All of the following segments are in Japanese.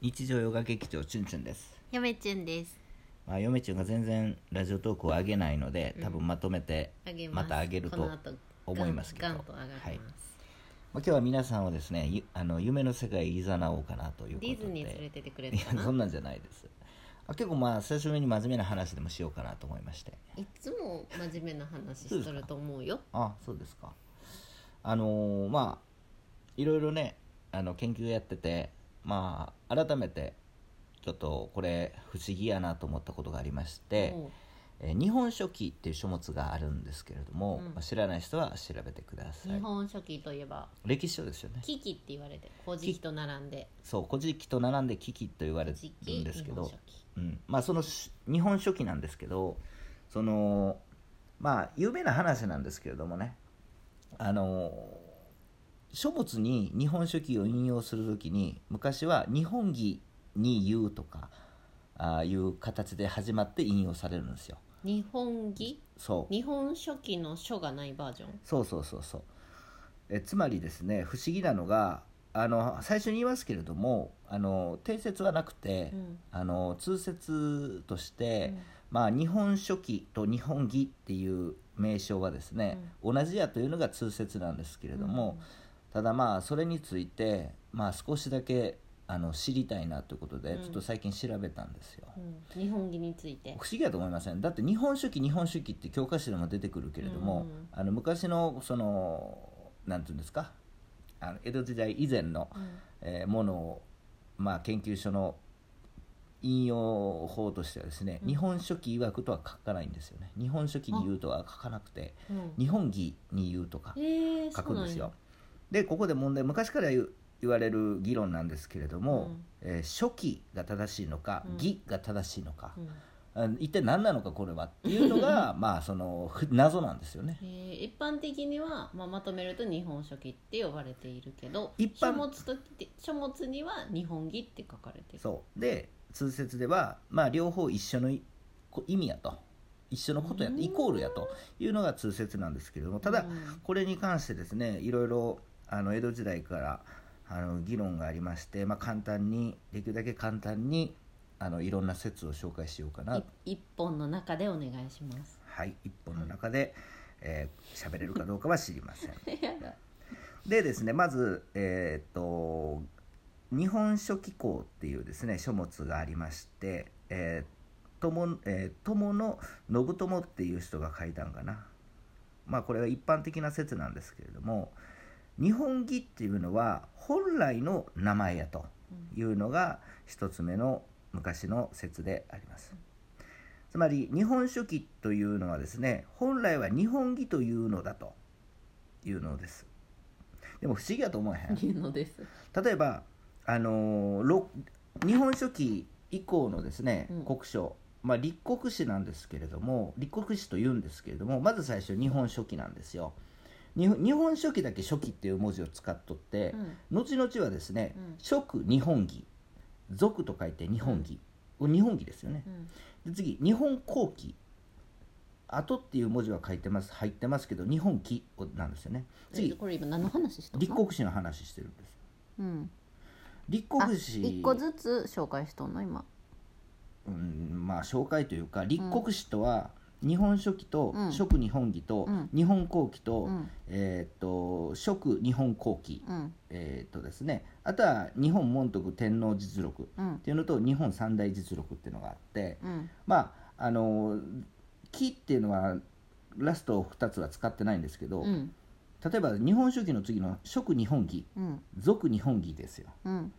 日常ヨガ劇場チュンチュンです、嫁ちゅんです。まあ、嫁チュンが全然ラジオトークを上げないので多分まとめて、あげまた上げるとこの後思いますけど。ガンガンと上がります、はい。まあ、今日は皆さんをですねゆあの夢の世界へ誘おうかなということで。ディズニー連れてってくれいたかな？やそんなんじゃないです。あ結構まあ久しぶりに真面目な話でもしようかなと思いまして。いつも真面目な話しとると思うよ。あそうですか。あのーまあいろいろねあの研究やっててまあ改めてちょっとこれ不思議やなと思ったことがありましておう「えー日本書紀」っていう書物があるんですけれども、うん。まあ知らない人は調べてください。日本書紀といえば歴史書ですよね。危機って言われて古事記と並んで。そう「古事記」と並んで「危機」と言われる古事記んですけどうん、まあそのし日本書紀なんですけどそのまあ有名な話なんですけれどもねあの書物に日本書紀を引用するときに昔は日本義に言うとかああいう形で始まって引用されるんですよ。日本義そう。日本書紀の書がないバージョン？そうそうそうそう。えつまりですね不思議なのがあの最初に言いますけれどもあの定説はなくて、うん。あの通説として、うん。まあ、日本書紀と日本義っていう名称はですね、同じやというのが通説なんですけれども、ただまあそれについて、まあ、少しだけあの知りたいなということで、うん。ちょっと最近調べたんですよ。うん。日本義について。不思議だと思いません。だって日本書紀日本書紀って教科書でも出てくるけれども、うん。あの昔のそのなんていうんですかあの江戸時代以前の、うん。えーものを、まあ、研究所の引用法としてはですね、うん。日本書紀曰くとは書かないんですよね。日本書紀に言うとは書かなくてうん。日本義に言うとか書くんですよでここで問題昔から言われる議論なんですけれども、えー書紀が正しいのかうん。義が正しいのか、なん。一体何なのかこれはっていうのが まあそのふ謎なんですよね。うんえー一般的には、まあ、まとめると日本書紀って呼ばれているけど一般書物と書物には日本義って書かれてる。そう。で通説ではまあ両方一緒の意味やと。一緒のことやイコールやというのが通説なんですけれどもただうん。これに関してですねいろいろあの江戸時代からあの議論がありまして、まあ、簡単にできるだけ簡単にあのいろんな説を紹介しようかな。い一本の中でお願いします。はい一本の中で喋、えー喋れるかどうかは知りません。でですねまずえーっと「日本書紀行」っていうですね書物がありまして、えー、友えー友の信友っていう人が書いたんかな。まあこれは一般的な説なんですけれども日本義っていうのは本来の名前やというのが一つ目の昔の説であります。つまり日本書紀というのはですね本来は日本義というのだというのです。でも不思議だと思えへん？いうのです。例えばあの日本書紀以降のですね、うん。国書まあ立国史なんですけれども立国史というんですけれどもまず最初日本書紀なんですよ日本日本書紀だけ書紀っていう文字を使っとって、後々はですねうん「蜀日本義」「俗」と書いて日本義、これ日本義ですよね。うん。で次日本後期。後っていう文字は書いてます入ってますけど日本紀なんですよね。え次これ今何の話したの？立国史の話してるんです。うん。立あ国史。一個ずつ紹介しとんの今。うんまあ紹介というか立国史とは、日本書紀とうん。蜀日本紀と、うん。日本後期と,、うん。えーっと蜀日本後期、うん。えーっとですね。あとは日本門徳天皇実録っうん。ていうのと日本三大実録っていうのがあってうん。まああの紀っていうのはラスト2つは使ってないんですけど、うん。例えば日本書紀の次の蜀日本紀うん。俗日本紀ですよ。うん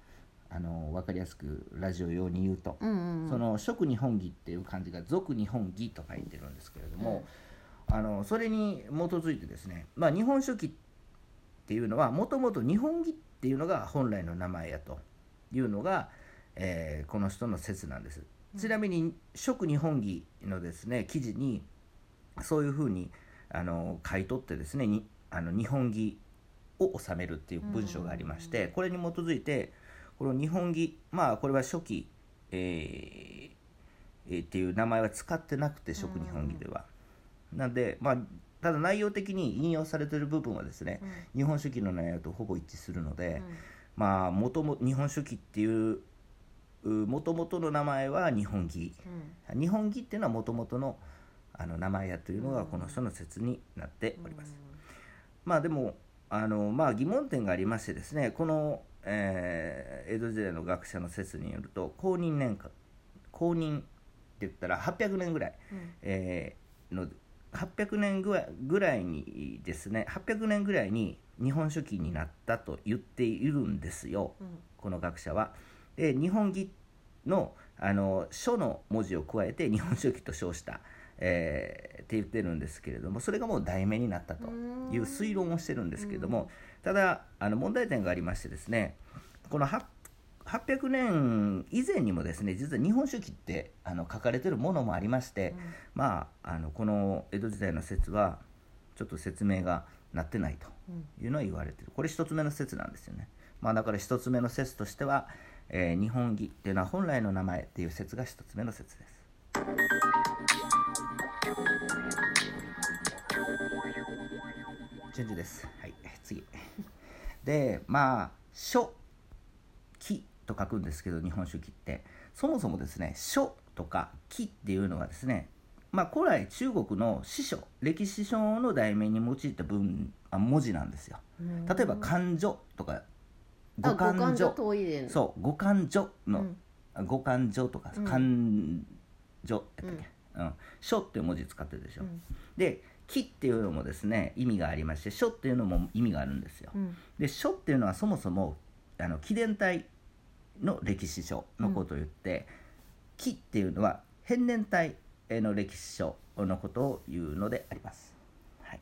あの分かりやすくラジオ用に言うと。うんうんその蜀日本義っていう漢字が俗日本義と書いてるんですけれども、あのそれに基づいてですね、まあ、日本書紀っていうのはもともと日本義っていうのが本来の名前やというのが、えーこの人の説なんです。ちなみに蜀日本義のですね記事にそういうふうにあの書い取ってですねにあの日本義を収めるっていう文章がありまして、これに基づいてこの日本義まあこれは初期えーえーっていう名前は使ってなくて食日本義では、なんでまあただ内容的に引用されてる部分はですね、日本書紀の内容とほぼ一致するので、まあ元も日本書紀っていうもともとの名前は日本義日本義っていうのはもともとのあの名前やというのがこの人の説になっております。まあでもあの、まあ、疑問点がありましてですねこの、えー江戸時代の学者の説によると公認年間公認って言ったら800年ぐらい、えーの800年ぐらいぐらいにですね800年ぐらいに日本書紀になったと言っているんですよこの学者は。で日本義のあの書の文字を加えて日本書紀と称した、えーって言ってるんですけれどもそれがもう題名になったという推論をしてるんですけれども、ただあの問題点がありましてですねこの8 800年以前にもですね実は日本書紀ってあの書かれてるものもありまして、まああのこの江戸時代の説はちょっと説明がなってないというのは言われてる。これ一つ目の説なんですよね、まあ、だから一つ目の説としては、えー日本義っていうのは本来の名前っていう説が一つ目の説です順次です。はい。次。でまあ書記と書くんですけど日本書紀って。そもそもですね書とか記っていうのはですねまあ古来中国の史書歴史書の題名に用いた文あ文字なんですよ。例えば漢書とかあ五漢書そう五漢書の、うん。あ五漢書とかうん。漢書やったっけ、うん。書っていう文字使ってるでしょ、うん。で木っていうのもですね意味がありまして書っていうのも意味があるんですよ、うん。で書っていうのはそもそもあの紀伝体の歴史書のことを言って、紀っていうのは変年体の歴史書のことを言うのであります。はい、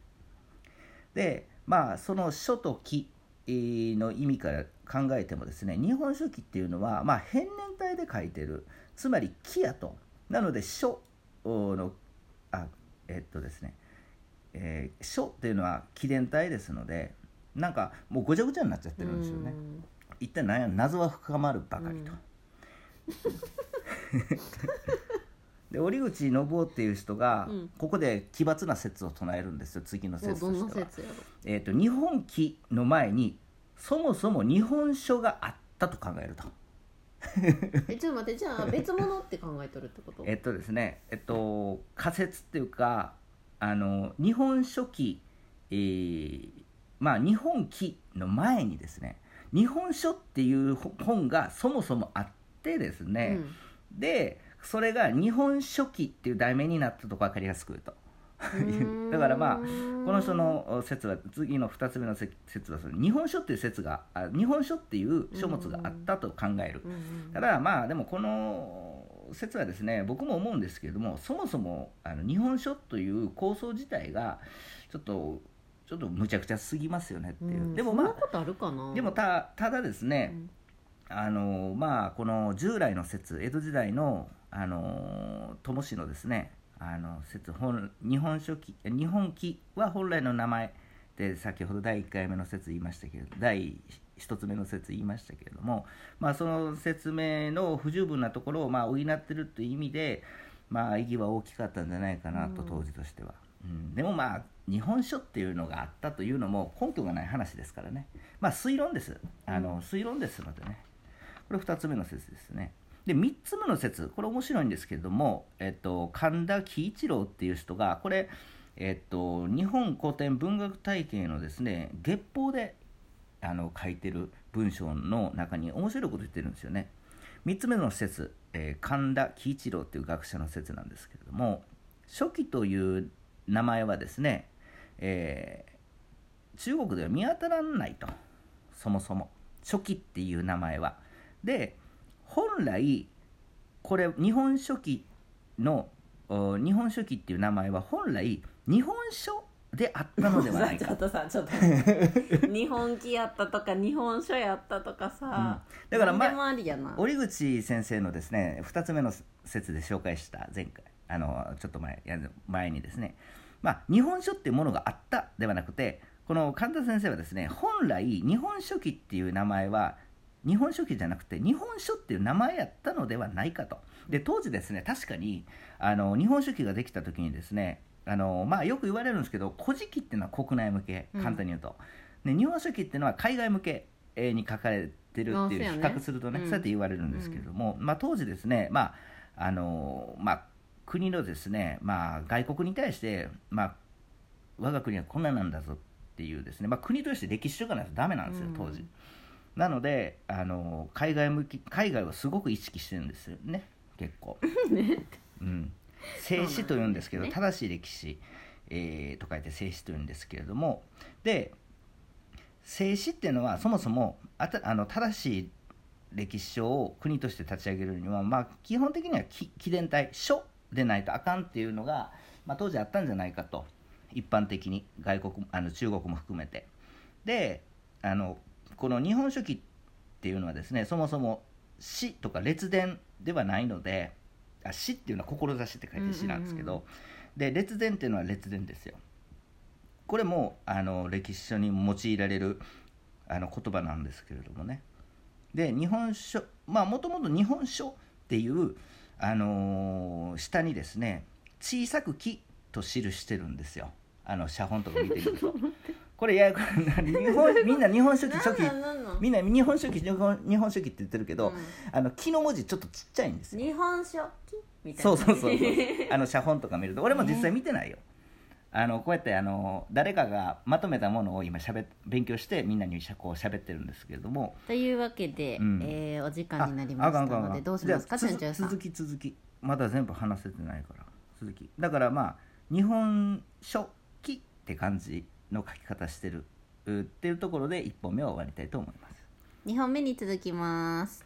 でまあその書と紀の意味から考えてもですね日本書紀っていうのは、まあ、変年体で書いてるつまり紀やと。なので書のあえっとですねえー書っていうのは紀伝体ですのでなんかもうごちゃごちゃになっちゃってるんですよね。一体何や謎は深まるばかりと。で折口信夫っていう人が、うんここで奇抜な説を唱えるんですよ次の説としては。えー、と日本紀の前にそもそも日本書があったと考えると。えちょっと待ってじゃあ別物って考えとるってこと？えっとですねえっと仮説っていうかあの日本書紀、えーまあ日本紀の前にですね日本書っていう本がそもそもあってですね、でそれが日本書紀っていう題名になったと分かりやすく言うと。うん。だからまあこの人の説は次の2つ目の説説はその日本書っていう説があ日本書っていう書物があったと考える。うんうん。ただまあでもこの説はですね僕も思うんですけれどもそもそもあの日本書という構想自体がちょっとちょっとむちゃくちゃすぎますよねっていう、うんでもまあるかな。あでもたただですね、うん。あのまあこの従来の説江戸時代のあの友氏のですねあの説本日本書紀日本紀は本来の名前で先ほど第1回目の説言いましたけれど第1つ目の説言いましたけれども、まあ、その説明の不十分なところをまあ補ってるという意味で、まあ、意義は大きかったんじゃないかなとうん。当時としては、うん。でもまあ日本書っていうのがあったというのも根拠がない話ですからね。まあ推論です。あの推論ですのでね。これ2つ目の説ですね。で3つ目の説これ面白いんですけれども、えっと、神田喜一郎っていう人がこれ、えっと、日本古典文学体系のですね月報であの書いてる文章の中に面白いこと言ってるんですよね。3つ目の説、えー神田喜一郎っていう学者の説なんですけれども初期という名前はですね、えー中国では見当たらないとそもそも初期っていう名前は。で本来これ日本書紀の日本書紀っていう名前は本来日本書であったのではないちょか。っとさちょっとさ日本記やったとか日本書やったとかさ、だからま折口先生のですね2つ目の説で紹介した前回あのちょっと前や前にですね、まあ、日本書っていうものがあったではなくてこの神田先生はですね本来日本書紀っていう名前は日本書紀じゃなくて日本書っていう名前やったのではないかと。で当時ですね確かにあの日本書紀ができた時にですねあの、まあ、よく言われるんですけど古事記っていうのは国内向けうん。簡単に言うと、で日本書紀っていうのは海外向けえーに書かれってるっていう比較するとね、うん。そうやって言われるんですけれども、まあ、当時ですね、まああのまあ、国のですね、まあ、外国に対して、まあ、我が国はこんななんだぞっていうですね、まあ、国として歴史書がないとダメなんですよ当時。うんなのであの海外向き海外をすごく意識してるんですよね結構。うん、静史というんですけど、そうなん正しい歴史、えーと書いて静史というんですけれどもで静史っていうのはそもそもあたあの正しい歴史書を国として立ち上げるには、まあ、基本的にはき記伝体書でないとあかんっていうのが、まあ、当時あったんじゃないかと。一般的に外国あの中国も含めて。であのこの「日本書紀」っていうのはですねそもそも詩とか列伝ではないのであ詩っていうのは志って書いて詩なんですけど、で列伝っていうのは列伝ですよ。これもあの歴史書に用いられるあの言葉なんですけれどもね。で日本書まあもともと日本書っていう、あのー下にですね小さく「木」と記してるんですよ。あの写本とか見てみると これややこ日本みんな日本書紀初期みんな日本書紀日本日本書紀って言ってるけど、うん。あの木の文字ちょっとちっちゃいんですよ。日本書紀みたいな。そうそうそうそう。あの写本とか見ると。俺も実際見てないよ、あのこうやってあの誰かがまとめたものを今しゃべ勉強してみんなにしゃこう喋ってるんですけれども。というわけで、うん。えーお時間になりましたのでどうします？かじゃあチュンチュンさん。続き続き。まだ全部話せてないから。続き。だからまあ日本書紀って感じの書き方してるうっていうところで1本目は終わりたいと思います。2本目に続きます。